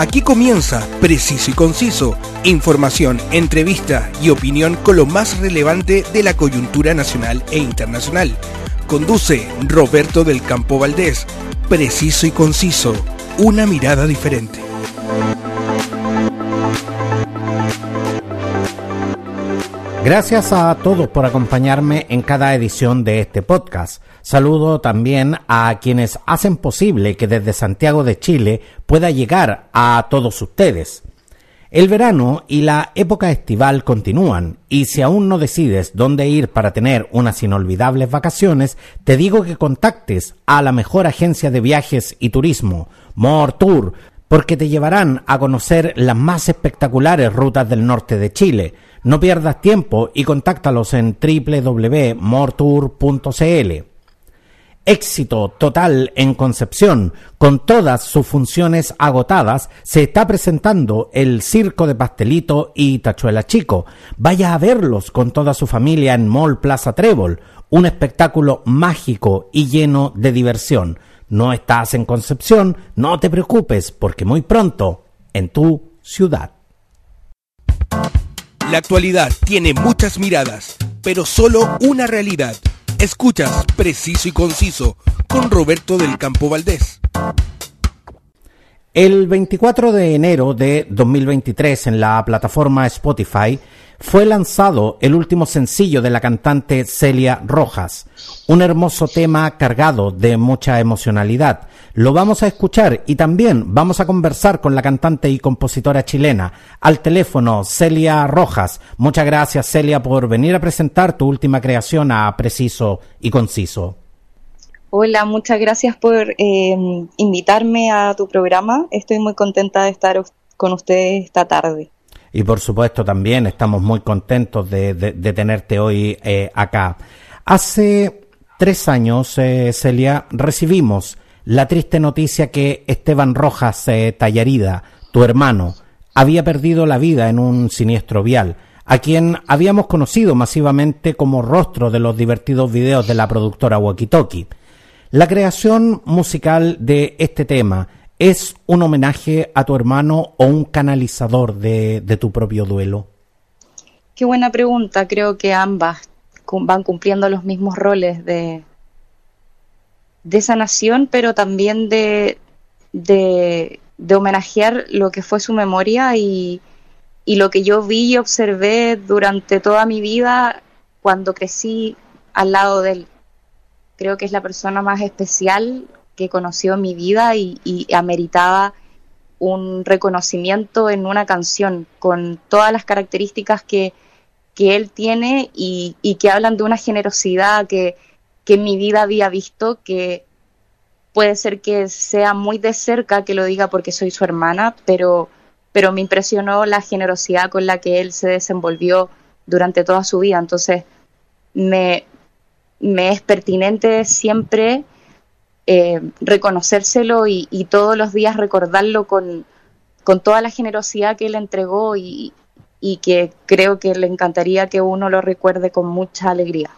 Aquí comienza Preciso y Conciso, información, entrevista y opinión con lo más relevante de la coyuntura nacional e internacional. Conduce Roberto del Campo Valdés. Preciso y Conciso, una mirada diferente. Gracias a todos por acompañarme en cada edición de este podcast. Saludo también a quienes hacen posible que desde Santiago de Chile pueda llegar a todos ustedes. El verano y la época estival continúan y si aún no decides dónde ir para tener unas inolvidables vacaciones, te digo que contactes a la mejor agencia de viajes y turismo, More Tour, porque te llevarán a conocer las más espectaculares rutas del norte de Chile. No pierdas tiempo y contáctalos en www.mortour.cl. Éxito total en Concepción, con todas sus funciones agotadas, se está presentando el Circo de Pastelito y Tachuela Chico. Vaya a verlos con toda su familia en Mall Plaza Trébol, un espectáculo mágico y lleno de diversión. No estás en Concepción, no te preocupes, porque muy pronto, en tu ciudad. La actualidad tiene muchas miradas, pero solo una realidad. Escuchas Preciso y Conciso con Roberto del Campo Valdés. El 24 de enero de 2023 en la plataforma Spotify fue lanzado el último sencillo de la cantante Celia Rojas, un hermoso tema cargado de mucha emocionalidad. Lo vamos a escuchar y también vamos a conversar con la cantante y compositora chilena. Al teléfono, Celia Rojas. Muchas gracias, Celia, por venir a presentar tu última creación a Preciso y Conciso. Hola, muchas gracias por eh, invitarme a tu programa. Estoy muy contenta de estar con ustedes esta tarde y por supuesto también estamos muy contentos de, tenerte hoy eh, acá. Hace tres años, eh, Celia, recibimos la triste noticia que Esteban Rojas eh, Tallarida, tu hermano, había perdido la vida en un siniestro vial, a quien habíamos conocido masivamente como rostro de los divertidos videos de la productora Walkie La creación musical de este tema ¿Es un homenaje a tu hermano o un canalizador de, tu propio duelo? Qué buena pregunta. Creo que ambas van cumpliendo los mismos roles de, de sanación, pero también de, de, homenajear lo que fue su memoria y, y lo que yo vi y observé durante toda mi vida cuando crecí al lado de él. Creo que es la persona más especial que conoció en mi vida y, ameritaba un reconocimiento en una canción con todas las características que, él tiene y, que hablan de una generosidad que, en mi vida había visto, que puede ser que sea muy de cerca que lo diga porque soy su hermana, pero, pero me impresionó la generosidad con la que él se desenvolvió durante toda su vida. Entonces, me, me es pertinente siempre eh, reconocérselo y, todos los días recordarlo con, toda la generosidad que él entregó y, que creo que le encantaría que uno lo recuerde con mucha alegría.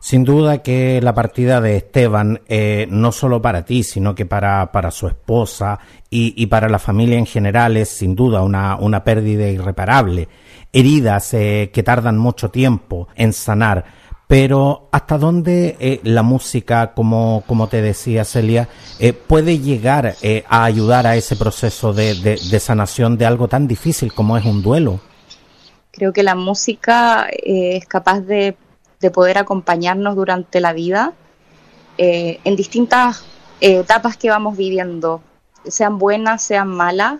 Sin duda que la partida de Esteban, eh, no solo para ti, sino que para, para su esposa y, para la familia en general, es sin duda una, una pérdida irreparable. Heridas eh, que tardan mucho tiempo en sanar pero ¿hasta dónde eh, la música, como, como te decía Celia, eh, puede llegar eh, a ayudar a ese proceso de, de, sanación de algo tan difícil como es un duelo? Creo que la música es capaz de, de, poder acompañarnos durante la vida en distintas etapas que vamos viviendo, sean buenas, sean malas.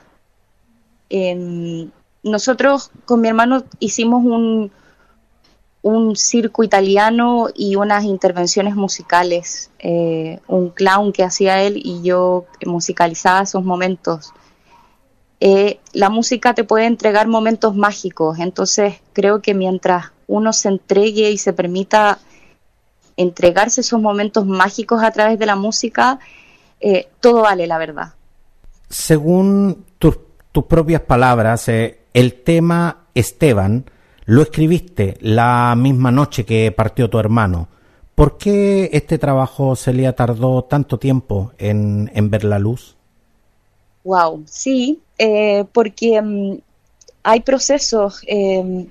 Em, nosotros con mi hermano hicimos un, un circo italiano y unas intervenciones musicales, eh, un clown que hacía él y yo musicalizaba esos momentos. Eh, la música te puede entregar momentos mágicos, entonces creo que mientras uno se entregue y se permita entregarse esos momentos mágicos a través de la música, eh, todo vale, la verdad. Según tus, tus propias palabras, el tema Esteban, lo escribiste la misma noche que partió tu hermano. ¿Por qué este trabajo, Celia, tardó tanto tiempo en, ver la luz? Wow, sí. eh, porque mm, hay procesos. Em,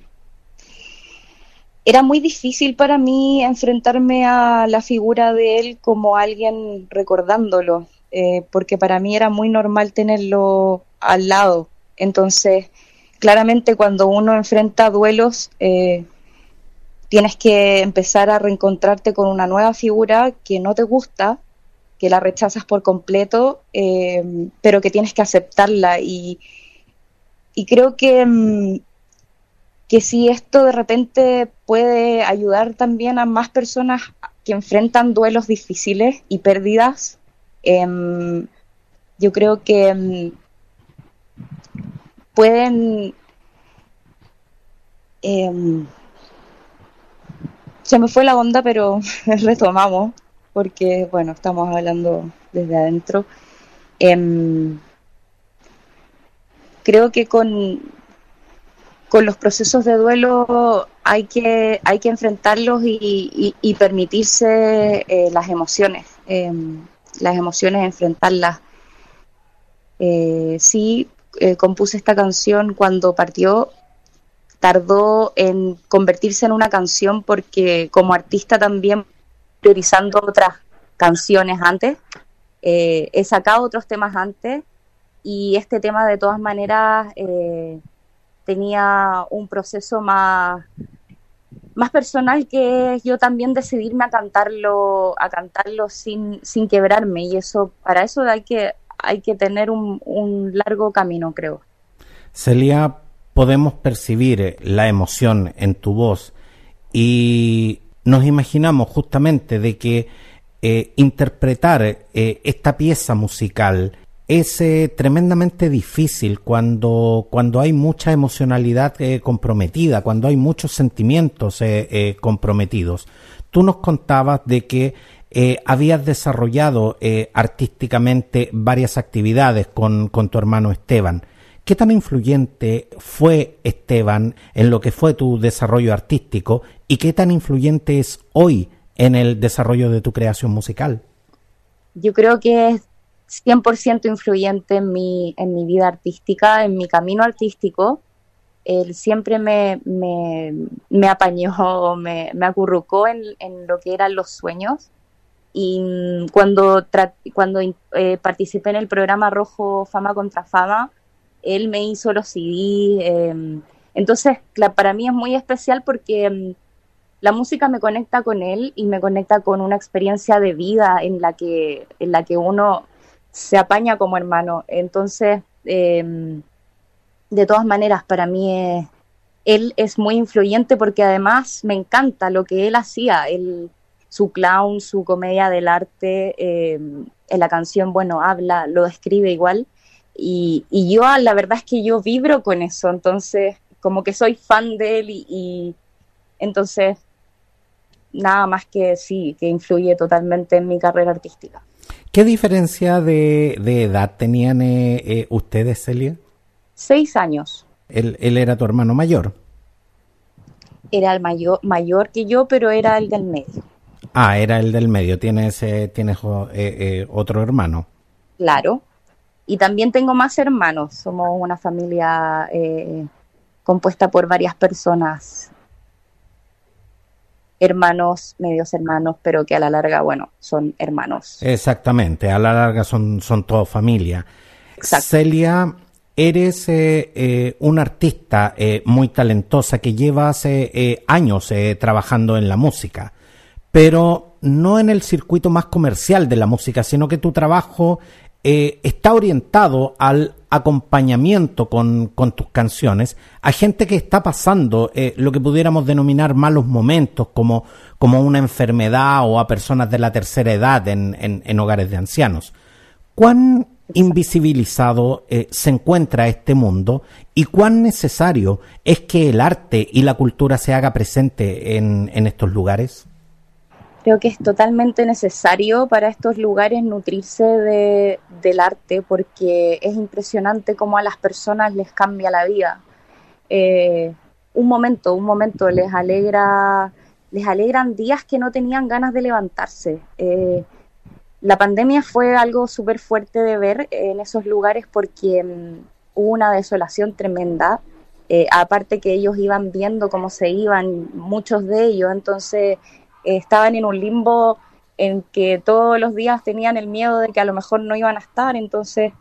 era muy difícil para mí enfrentarme a la figura de él como alguien recordándolo, eh, porque para mí era muy normal tenerlo al lado. Entonces, claramente cuando uno enfrenta duelos, eh, tienes que empezar a reencontrarte con una nueva figura que no te gusta, que la rechazas por completo, eh, pero que tienes que aceptarla. Y, creo que, mm, que si esto de repente puede ayudar también a más personas que enfrentan duelos difíciles y pérdidas, em, yo creo que mm, pueden... Em, se me fue la onda, pero retomamos, porque, bueno, estamos hablando desde adentro. Em, creo que con, con los procesos de duelo hay que, hay que enfrentarlos y, permitirse eh, las emociones, em, las emociones, enfrentarlas. Eh, sí, eh, compuse esta canción cuando partió, tardó en convertirse en una canción porque como artista también priorizando otras canciones antes, eh, he sacado otros temas antes y este tema de todas maneras eh, tenía un proceso más más personal que yo también decidirme a cantarlo a cantarlo sin, sin quebrarme y eso para eso hay que hay que tener un, largo camino, creo. Celia, podemos percibir eh, la emoción en tu voz y nos imaginamos justamente de que eh, interpretar eh, esta pieza musical es tremendamente difícil cuando, cuando hay mucha emocionalidad comprometida, cuando hay muchos sentimientos comprometidos. Tú nos contabas de que eh, habías desarrollado eh, artísticamente varias actividades con, tu hermano Esteban. ¿Qué tan influyente fue Esteban en lo que fue tu desarrollo artístico y qué tan influyente es hoy en el desarrollo de tu creación musical? Yo creo que es 100% influyente en mi, en mi vida artística, en mi camino artístico. Él siempre me, me, apañó, me, me acurrucó en, en, lo que eran los sueños y cuando, cuando eh, participé en el programa Rojo Fama contra Fama, él me hizo los CD. Em, entonces, para mí es muy especial porque em, la música me conecta con él y me conecta con una experiencia de vida en la que, en la que uno se apaña como hermano. Entonces, em, de todas maneras, para mí él es muy influyente porque además me encanta lo que él hacía. Él, su clown, su comedia del arte, eh, en la canción, bueno, habla, lo describe igual. Y, yo, la verdad es que yo vibro con eso, entonces, como que soy fan de él y, entonces, nada más que sí, que influye totalmente en mi carrera artística. ¿Qué diferencia de, edad tenían eh, eh, ustedes, Celia? Seis años. Él, él, era tu hermano mayor. Era el mayor, mayor que yo, pero era el del medio. Ah, era el del medio. ¿Tienes, tienes eh, eh, otro hermano? Claro. Y también tengo más hermanos. Somos una familia eh, compuesta por varias personas. Hermanos, medios hermanos, pero que a la larga, bueno, son hermanos. Exactamente, a la larga son, son toda familia. Celia, eres una artista muy talentosa que llevas años trabajando en la música pero no en el circuito más comercial de la música, sino que tu trabajo eh, está orientado al acompañamiento con, tus canciones a gente que está pasando eh, lo que pudiéramos denominar malos momentos, como, como una enfermedad o a personas de la tercera edad en, en, hogares de ancianos. ¿Cuán invisibilizado eh, se encuentra este mundo y cuán necesario es que el arte y la cultura se haga presente en, en estos lugares? Creo que es totalmente necesario para estos lugares nutrirse de, del arte porque es impresionante cómo a las personas les cambia la vida. Eh, un momento, un momento les alegra, les alegran días que no tenían ganas de levantarse. Eh, la pandemia fue algo súper fuerte de ver en esos lugares porque mm, hubo una desolación tremenda. Eh, aparte que ellos iban viendo cómo se iban, muchos de ellos, entonces estaban en un limbo en que todos los días tenían el miedo de que a lo mejor no iban a estar, entonces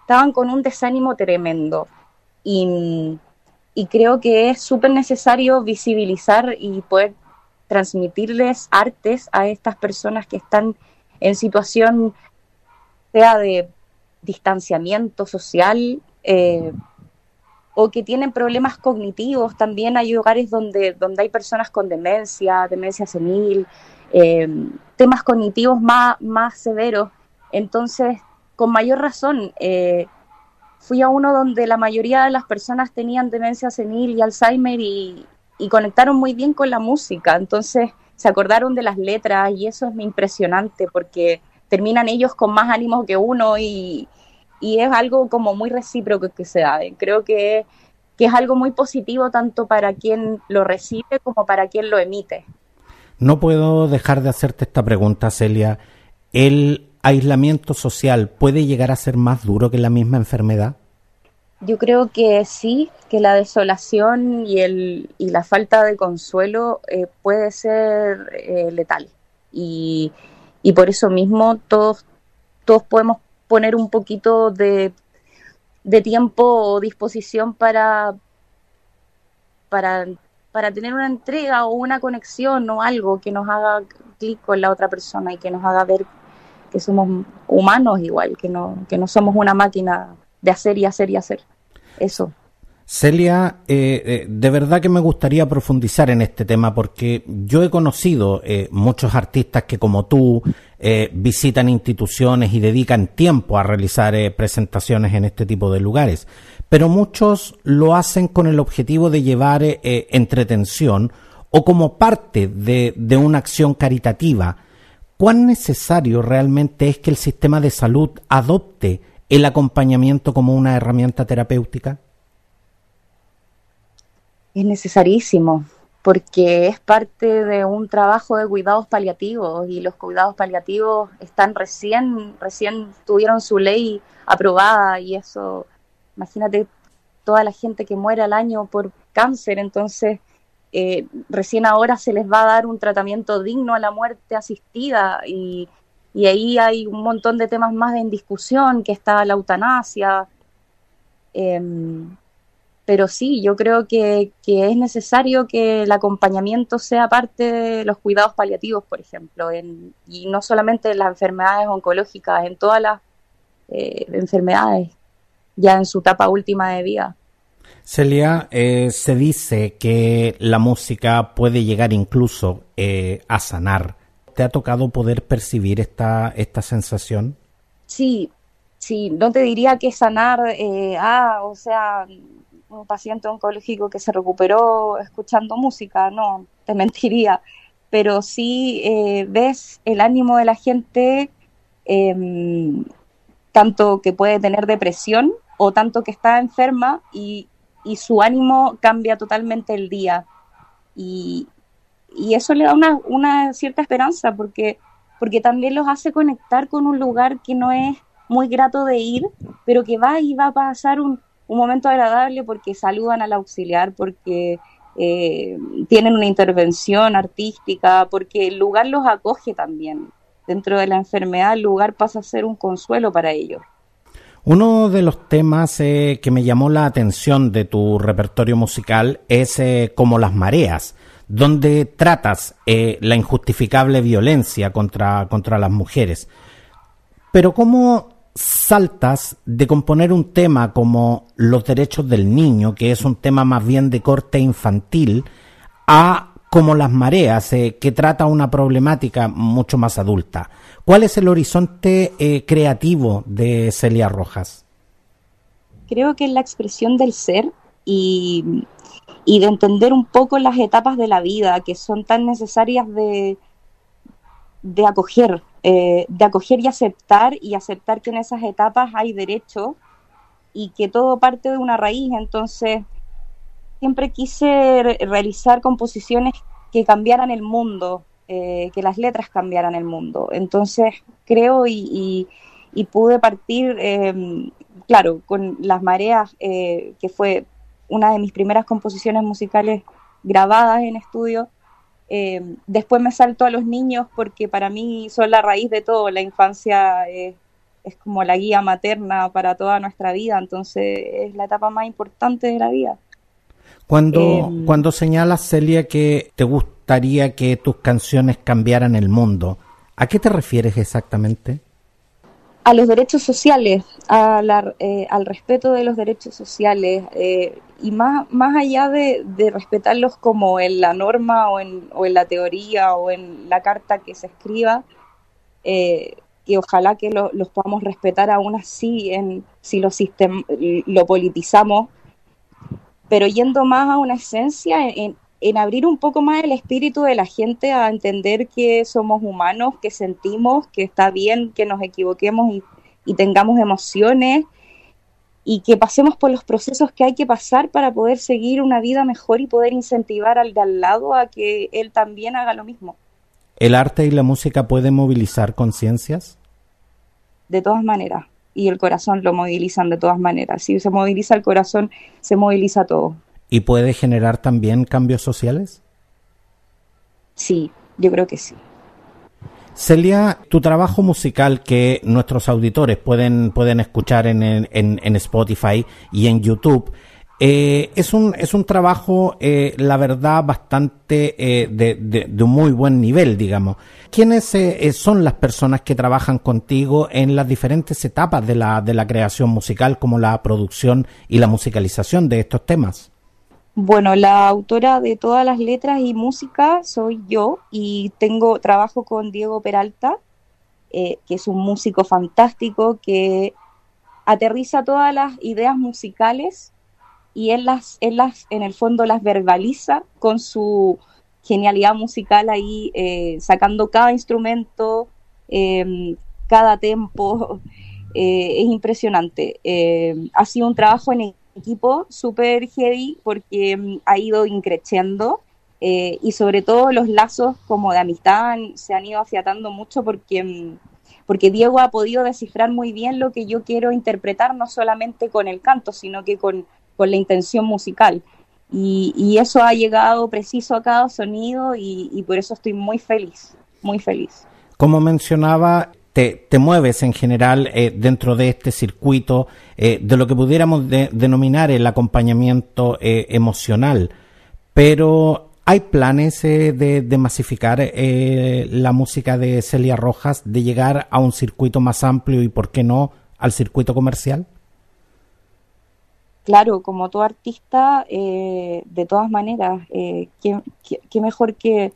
estaban con un desánimo tremendo. Y, y creo que es súper necesario visibilizar y poder transmitirles artes a estas personas que están en situación, sea de distanciamiento social eh, o que tienen problemas cognitivos. También hay lugares donde, donde hay personas con demencia, demencia senil, eh, temas cognitivos más, más severos. Entonces, con mayor razón, eh, fui a uno donde la mayoría de las personas tenían demencia senil y Alzheimer y, y conectaron muy bien con la música. Entonces, se acordaron de las letras y eso es impresionante porque terminan ellos con más ánimo que uno y, y es algo como muy recíproco que se da. Creo que, que es algo muy positivo tanto para quien lo recibe como para quien lo emite. No puedo dejar de hacerte esta pregunta, Celia. ¿El aislamiento social puede llegar a ser más duro que la misma enfermedad? Yo creo que sí, que la desolación y, el, y la falta de consuelo eh, puede ser eh, letal. Y, y, por eso mismo todos, todos podemos poner un poquito de, de tiempo o disposición para, para, para tener una entrega o una conexión o algo que nos haga clic con la otra persona y que nos haga ver que somos humanos igual, que no, que no somos una máquina de hacer y hacer y hacer. Eso. Celia, eh, eh, de verdad que me gustaría profundizar en este tema porque yo he conocido eh, muchos artistas que como tú eh, visitan instituciones y dedican tiempo a realizar presentaciones en este tipo de lugares, pero muchos lo hacen con el objetivo de llevar entretención o como parte de una acción caritativa. ¿Cuán necesario realmente es que el sistema de salud adopte el acompañamiento como una herramienta terapéutica? Es necesarísimo, porque es parte de un trabajo de cuidados paliativos y los cuidados paliativos están recién, recién tuvieron su ley aprobada y eso, imagínate toda la gente que muere al año por cáncer, entonces eh, recién ahora se les va a dar un tratamiento digno a la muerte asistida y, y ahí hay un montón de temas más en discusión, que está la eutanasia. Eh, pero sí, yo creo que, que, es necesario que el acompañamiento sea parte de los cuidados paliativos, por ejemplo, en, y no solamente en las enfermedades oncológicas, en todas las eh, enfermedades, ya en su etapa última de vida. Celia, eh, se dice que la música puede llegar incluso eh, a sanar. ¿Te ha tocado poder percibir esta, esta sensación? Sí, sí, no te diría que sanar, eh, ah, o sea, un paciente oncológico que se recuperó escuchando música, no, te mentiría, pero sí eh, ves el ánimo de la gente, eh, tanto que puede tener depresión o tanto que está enferma y, y su ánimo cambia totalmente el día. Y, y eso le da una, una, cierta esperanza porque, porque también los hace conectar con un lugar que no es muy grato de ir, pero que va y va a pasar un, un momento agradable porque saludan al auxiliar, porque eh, tienen una intervención artística, porque el lugar los acoge también. Dentro de la enfermedad el lugar pasa a ser un consuelo para ellos. Uno de los temas eh, que me llamó la atención de tu repertorio musical es eh, Como las mareas, donde tratas la injustificable violencia contra, contra las mujeres. Pero ¿cómo saltas de componer un tema como los derechos del niño, que es un tema más bien de corte infantil, a como las mareas, eh, que trata una problemática mucho más adulta. ¿Cuál es el horizonte eh, creativo de Celia Rojas? Creo que es la expresión del ser y, y de entender un poco las etapas de la vida que son tan necesarias de, de acoger, eh, de acoger y aceptar y aceptar que en esas etapas hay derecho y que todo parte de una raíz. Entonces, siempre quise re realizar composiciones que cambiaran el mundo, eh, que las letras cambiaran el mundo. Entonces, creo y, pude partir eh, claro, con Las Mareas, que fue una de mis primeras composiciones musicales grabadas en estudio. Eh, después me salto a los niños porque para mí son la raíz de todo. La infancia es, como la guía materna para toda nuestra vida, entonces es la etapa más importante de la vida. Cuando, eh, cuando señalas, Celia, que te gustaría que tus canciones cambiaran el mundo, ¿a qué te refieres exactamente? A los derechos sociales, eh, al respeto de los derechos sociales eh, y más, más allá de, respetarlos como en la norma o en, o en, la teoría o en la carta que se escriba, eh, que ojalá que los podamos respetar aún así en, si lo, lo politizamos, pero yendo más a una esencia, en, en abrir un poco más el espíritu de la gente a entender que somos humanos, que sentimos, que está bien que nos equivoquemos y, tengamos emociones y que pasemos por los procesos que hay que pasar para poder seguir una vida mejor y poder incentivar al de al lado a que él también haga lo mismo. ¿El arte y la música pueden movilizar conciencias? De todas maneras, y el corazón lo movilizan de todas maneras. Si se moviliza el corazón, se moviliza todo. ¿Y puede generar también cambios sociales? Sí, yo creo que sí. Celia, tu trabajo musical que nuestros auditores pueden, pueden escuchar en, en, Spotify y en YouTube, eh, es, un, es un trabajo, eh, la verdad, bastante eh, de, de, un muy buen nivel, digamos. ¿Quiénes son las personas que trabajan contigo en las diferentes etapas de la, de la creación musical, como la producción y la musicalización de estos temas? Bueno, la autora de todas las letras y música soy yo y tengo trabajo con Diego Peralta, eh, que es un músico fantástico que aterriza todas las ideas musicales y él las, él las en el fondo las verbaliza con su genialidad musical ahí, eh, sacando cada instrumento, em, cada tempo. Eh, es impresionante. ha sido un trabajo en equipo súper heavy porque mm, ha ido increciendo eh, y sobre todo los lazos como de amistad se han ido afiatando mucho porque, mm, porque Diego ha podido descifrar muy bien lo que yo quiero interpretar, no solamente con el canto, sino que con, con la intención musical. Y, y, eso ha llegado preciso a cada sonido y, y por eso estoy muy feliz, muy feliz. Como mencionaba, te, mueves en general eh, dentro de este circuito eh, de lo que pudiéramos denominar el acompañamiento eh, emocional. Pero ¿hay planes de, masificar la música de Celia Rojas, de llegar a un circuito más amplio y, por qué no, al circuito comercial? Claro, como todo artista, de todas maneras, qué mejor que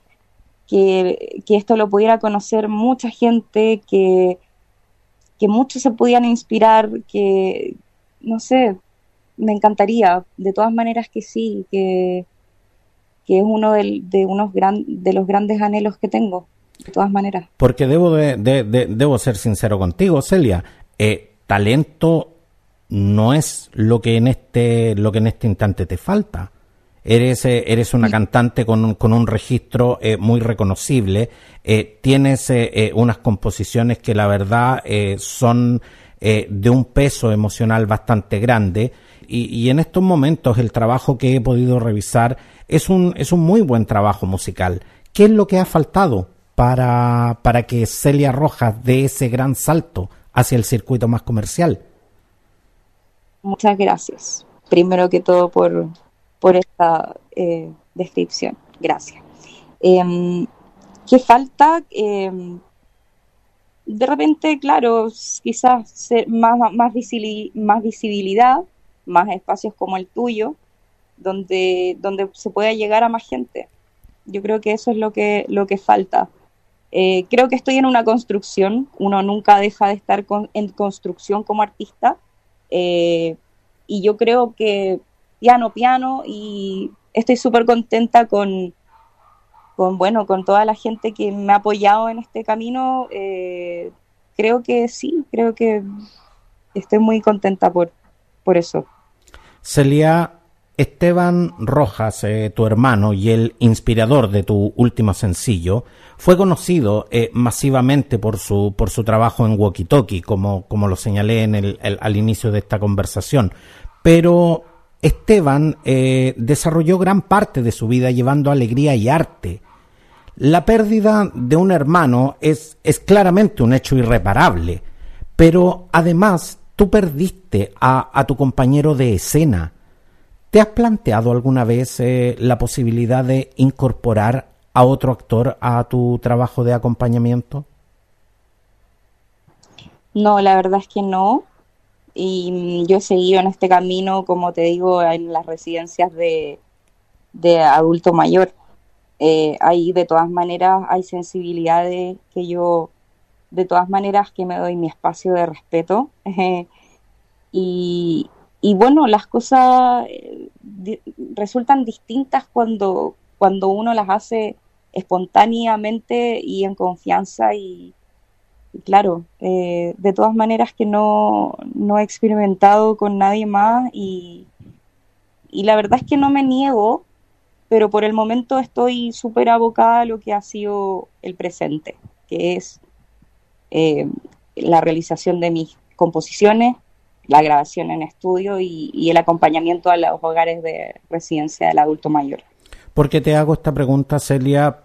que, esto lo pudiera conocer mucha gente, que, que muchos se pudieran inspirar, que, no sé, me encantaría, de todas maneras que sí, que, que es uno de, unos gran, de los grandes anhelos que tengo, de todas maneras. Porque debo, de, debo ser sincero contigo, Celia, eh, talento no es lo que en este, lo que en este instante te falta. Eres, eh, eres una cantante con un, con un registro eh, muy reconocible. Eh, tienes unas composiciones que la verdad son de un peso emocional bastante grande. Y, y, en estos momentos el trabajo que he podido revisar es un, es un muy buen trabajo musical. ¿Qué es lo que ha faltado para, para que Celia Rojas dé ese gran salto hacia el circuito más comercial? Muchas gracias. Primero que todo por, por esta eh, descripción. Gracias. Em, ¿Qué falta? Em, de repente, claro, quizás más, más, más visibilidad, más espacios como el tuyo, donde, donde se pueda llegar a más gente. Yo creo que eso es lo que, lo que falta. Eh, creo que estoy en una construcción, uno nunca deja de estar en construcción como artista, eh, y yo creo que piano, piano, y estoy súper contenta con, con, bueno, con toda la gente que me ha apoyado en este camino. Eh, creo que sí, creo que estoy muy contenta por, por eso. Celia, Esteban Rojas, eh, tu hermano y el inspirador de tu último sencillo, fue conocido eh, masivamente por su, por su trabajo en Walkie Talkie, como, como lo señalé en el, al inicio de esta conversación. Pero Esteban eh, desarrolló gran parte de su vida llevando alegría y arte. La pérdida de un hermano es, es claramente un hecho irreparable, pero además tú perdiste a, a tu compañero de escena, ¿Te has planteado alguna vez eh, la posibilidad de incorporar a otro actor a tu trabajo de acompañamiento? No, la verdad es que no. Y yo he seguido en este camino, como te digo, en las residencias de, adulto mayor. Eh, ahí de todas maneras hay sensibilidades que yo, de todas maneras que me doy mi espacio de respeto. y, y bueno, las cosas eh, resultan distintas cuando, cuando uno las hace espontáneamente y en confianza y, claro, eh, de todas maneras que no, no, he experimentado con nadie más y, y, la verdad es que no me niego, pero por el momento estoy súper abocada a lo que ha sido el presente, que es eh, la realización de mis composiciones, la grabación en estudio y, el acompañamiento a los hogares de residencia del adulto mayor. ¿Por qué te hago esta pregunta, Celia?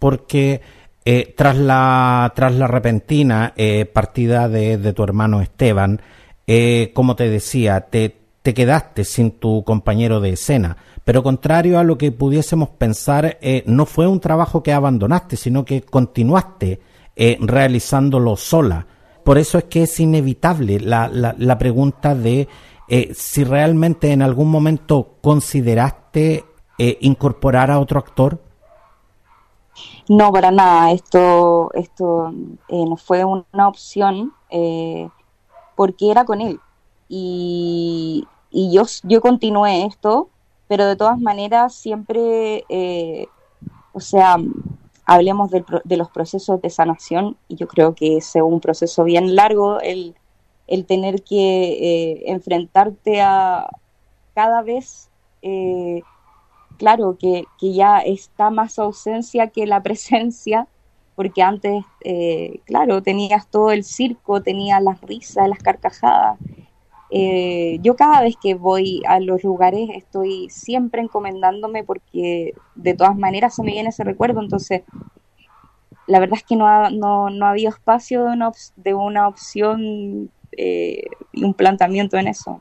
Porque eh, tras, la, tras la repentina eh, partida de, tu hermano Esteban, eh, como te decía, te, te quedaste sin tu compañero de escena. Pero contrario a lo que pudiésemos pensar, no fue un trabajo que abandonaste, sino que continuaste realizándolo sola. Por eso es que es inevitable la, la, pregunta de eh, si realmente en algún momento consideraste eh, incorporar a otro actor. No, para nada. Esto, esto eh, no fue una opción porque era con él. Y, y yo, yo continué esto, pero de todas maneras siempre, o sea, hablemos de los procesos de sanación, y yo creo que es un proceso bien largo el, el tener que eh, enfrentarte a cada vez, eh, claro, que, ya está más ausencia que la presencia, porque antes, eh, claro, tenías todo el circo, tenías las risas, las carcajadas, eh, yo cada vez que voy a los lugares estoy siempre encomendándome porque de todas maneras se me viene ese recuerdo, entonces la verdad es que no ha, no, no habido espacio de una, de una opción eh, y un planteamiento en eso.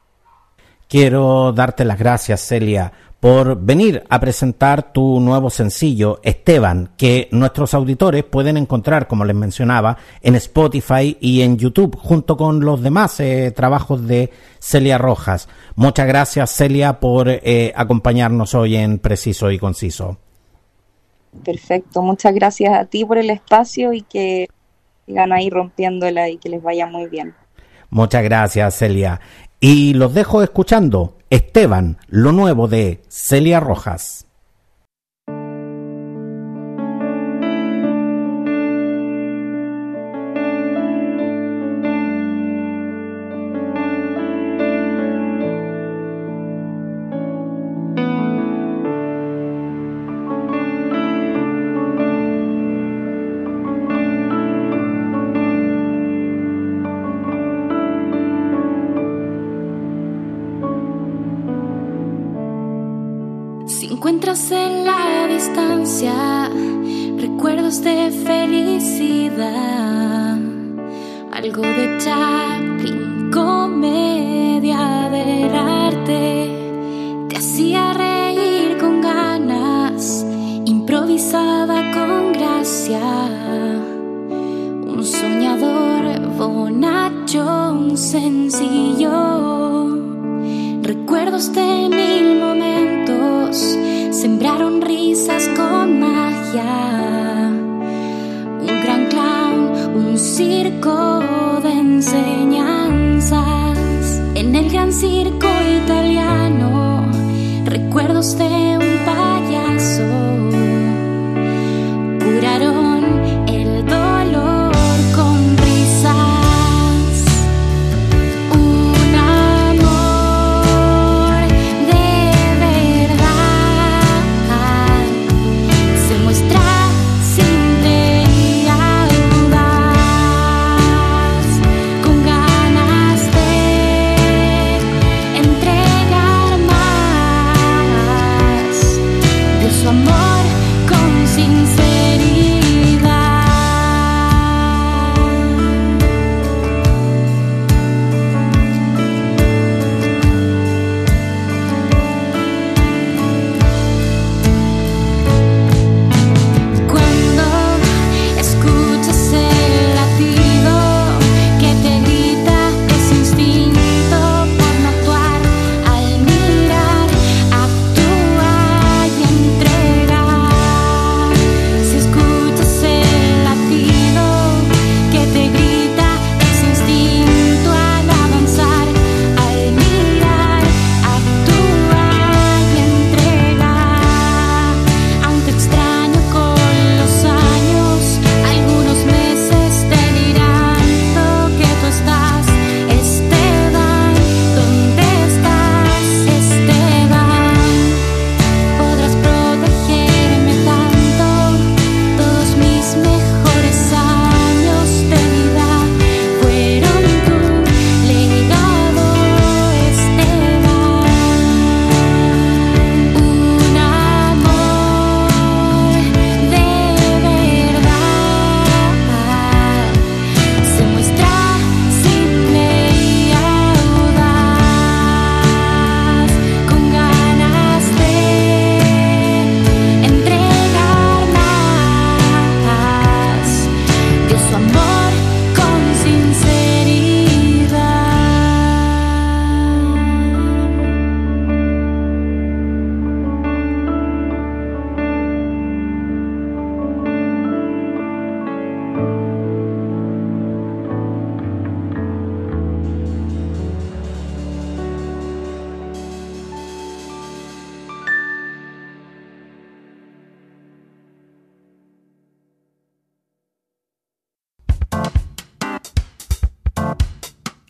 Quiero darte las gracias, Celia, por venir a presentar tu nuevo sencillo, Esteban, que nuestros auditores pueden encontrar, como les mencionaba, en Spotify y en YouTube, junto con los demás eh, trabajos de Celia Rojas. Muchas gracias, Celia, por eh, acompañarnos hoy en Preciso y Conciso. Perfecto, muchas gracias a ti por el espacio y que sigan ahí rompiéndola y que les vaya muy bien. Muchas gracias, Celia. Y los dejo escuchando Esteban, lo nuevo de Celia Rojas. Felicidad, algo de Chaplin, comedia del arte, te hacía reír con ganas, improvisada con gracia, un soñador bonacho, un sencillo, recuerdos de mil momentos sembraron risas con magia. Circo de enseñanzas. En el gran circo italiano, recuerdos de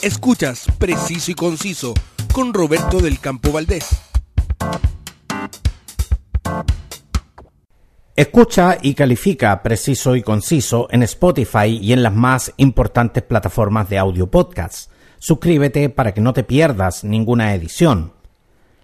Escuchas Preciso y Conciso con Roberto del Campo Valdés. Escucha y califica Preciso y Conciso en Spotify y en las más importantes plataformas de audio podcast. Suscríbete para que no te pierdas ninguna edición.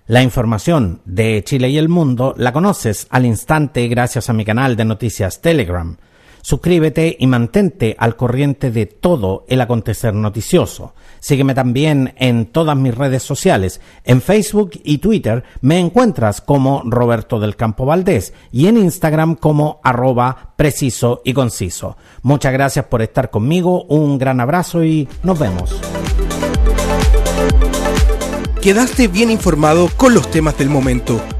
La información de Chile y el mundo la conoces al instante gracias a mi canal de noticias Telegram. Suscríbete y mantente al corriente de todo el acontecer noticioso. Sígueme también en todas mis redes sociales. En Facebook y Twitter me encuentras como Roberto del Campo Valdés y en Instagram como arroba preciso y conciso. Muchas gracias por estar conmigo, un gran abrazo y nos vemos. Quedaste bien informado con los temas del momento